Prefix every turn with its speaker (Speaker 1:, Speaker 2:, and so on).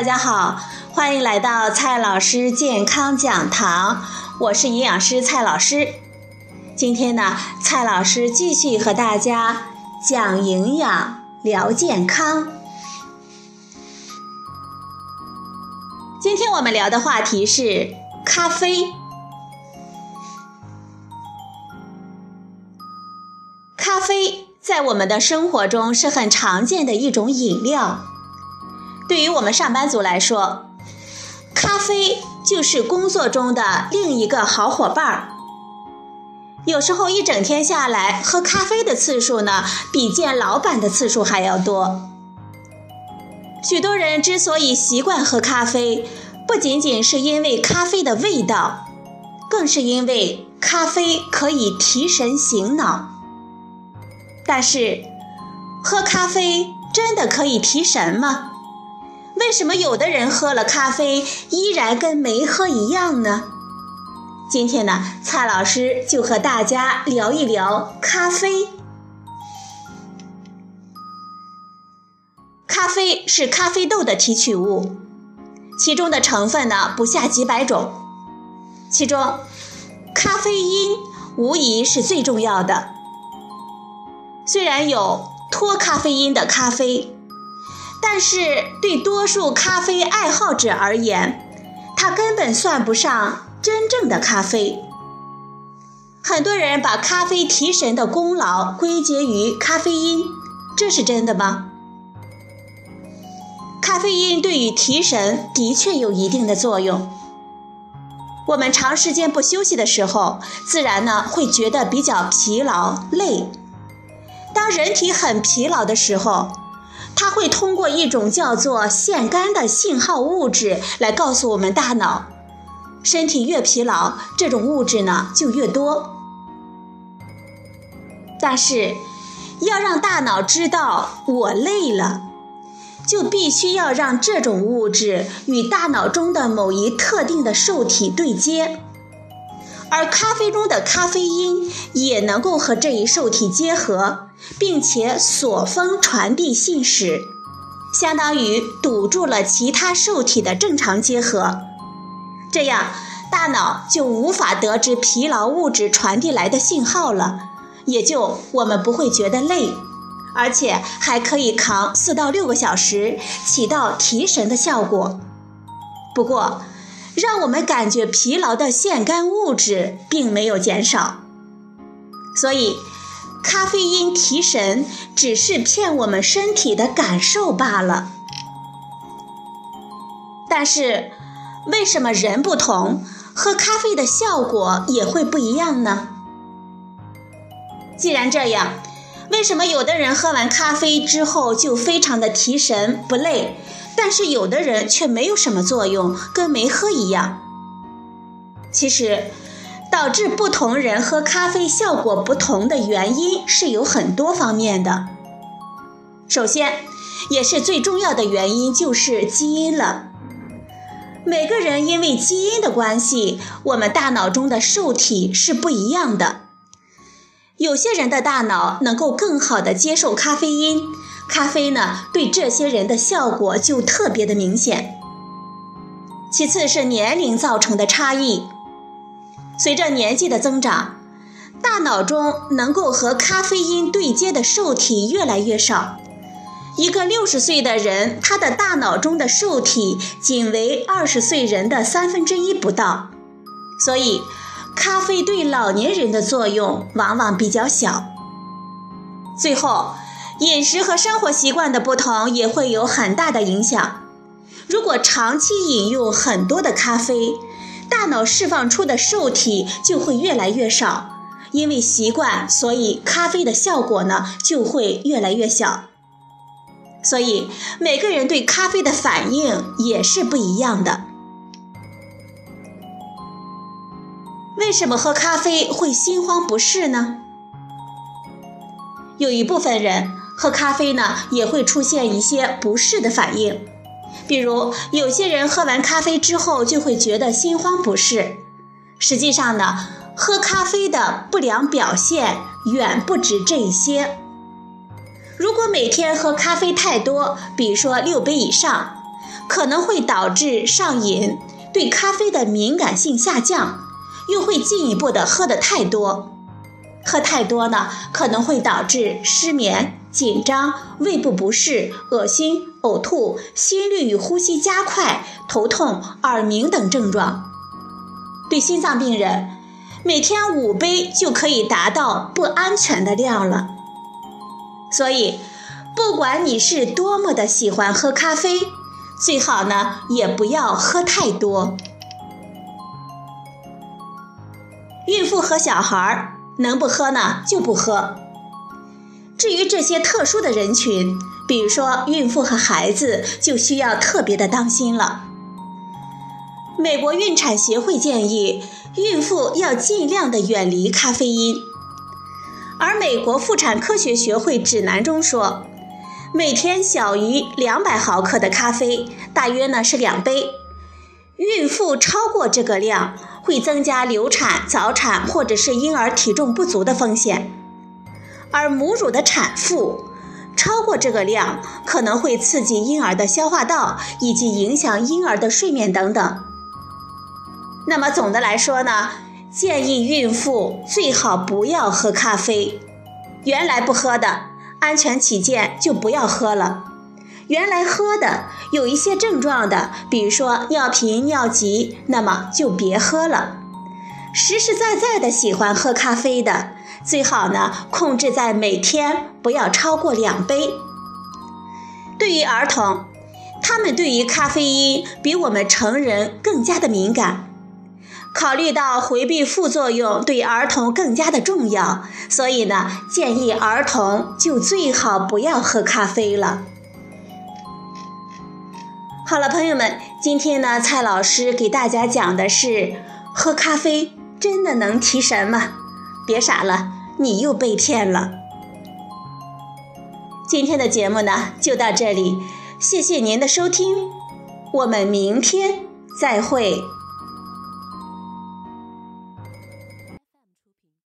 Speaker 1: 大家好，欢迎来到蔡老师健康讲堂，我是营养师蔡老师。今天呢，蔡老师继续和大家讲营养、聊健康。今天我们聊的话题是咖啡。咖啡在我们的生活中是很常见的一种饮料。对于我们上班族来说，咖啡就是工作中的另一个好伙伴儿。有时候一整天下来，喝咖啡的次数呢，比见老板的次数还要多。许多人之所以习惯喝咖啡，不仅仅是因为咖啡的味道，更是因为咖啡可以提神醒脑。但是，喝咖啡真的可以提神吗？为什么有的人喝了咖啡依然跟没喝一样呢？今天呢，蔡老师就和大家聊一聊咖啡。咖啡是咖啡豆的提取物，其中的成分呢不下几百种，其中咖啡因无疑是最重要的。虽然有脱咖啡因的咖啡。但是对多数咖啡爱好者而言，它根本算不上真正的咖啡。很多人把咖啡提神的功劳归结于咖啡因，这是真的吗？咖啡因对于提神的确有一定的作用。我们长时间不休息的时候，自然呢会觉得比较疲劳累。当人体很疲劳的时候，它会通过一种叫做腺苷的信号物质来告诉我们大脑，身体越疲劳，这种物质呢就越多。但是，要让大脑知道我累了，就必须要让这种物质与大脑中的某一特定的受体对接，而咖啡中的咖啡因也能够和这一受体结合。并且锁封传递信使，相当于堵住了其他受体的正常结合，这样大脑就无法得知疲劳物质传递来的信号了，也就我们不会觉得累，而且还可以扛四到六个小时，起到提神的效果。不过，让我们感觉疲劳的腺苷物质并没有减少，所以。咖啡因提神只是骗我们身体的感受罢了。但是，为什么人不同，喝咖啡的效果也会不一样呢？既然这样，为什么有的人喝完咖啡之后就非常的提神不累，但是有的人却没有什么作用，跟没喝一样？其实。导致不同人喝咖啡效果不同的原因是有很多方面的。首先，也是最重要的原因就是基因了。每个人因为基因的关系，我们大脑中的受体是不一样的。有些人的大脑能够更好的接受咖啡因，咖啡呢对这些人的效果就特别的明显。其次是年龄造成的差异。随着年纪的增长，大脑中能够和咖啡因对接的受体越来越少。一个六十岁的人，他的大脑中的受体仅为二十岁人的三分之一不到。所以，咖啡对老年人的作用往往比较小。最后，饮食和生活习惯的不同也会有很大的影响。如果长期饮用很多的咖啡，大脑释放出的受体就会越来越少，因为习惯，所以咖啡的效果呢就会越来越小。所以每个人对咖啡的反应也是不一样的。为什么喝咖啡会心慌不适呢？有一部分人喝咖啡呢也会出现一些不适的反应。比如，有些人喝完咖啡之后就会觉得心慌不适。实际上呢，喝咖啡的不良表现远不止这些。如果每天喝咖啡太多，比如说六杯以上，可能会导致上瘾，对咖啡的敏感性下降，又会进一步的喝得太多。喝太多呢，可能会导致失眠、紧张、胃部不适、恶心、呕吐、心率与呼吸加快、头痛、耳鸣等症状。对心脏病人，每天五杯就可以达到不安全的量了。所以，不管你是多么的喜欢喝咖啡，最好呢也不要喝太多。孕妇和小孩儿能不喝呢就不喝。至于这些特殊的人群，比如说孕妇和孩子，就需要特别的当心了。美国孕产协会建议，孕妇要尽量的远离咖啡因。而美国妇产科学学会指南中说，每天小于两百毫克的咖啡，大约呢是两杯。孕妇超过这个量，会增加流产、早产或者是婴儿体重不足的风险。而母乳的产妇超过这个量，可能会刺激婴儿的消化道，以及影响婴儿的睡眠等等。那么总的来说呢？建议孕妇最好不要喝咖啡，原来不喝的，安全起见就不要喝了。原来喝的有一些症状的，比如说尿频、尿急，那么就别喝了。实实在在的喜欢喝咖啡的，最好呢控制在每天不要超过两杯。对于儿童，他们对于咖啡因比我们成人更加的敏感。考虑到回避副作用对儿童更加的重要，所以呢，建议儿童就最好不要喝咖啡了。好了，朋友们，今天呢，蔡老师给大家讲的是喝咖啡真的能提神吗？别傻了，你又被骗了。今天的节目呢就到这里，谢谢您的收听，我们明天再会。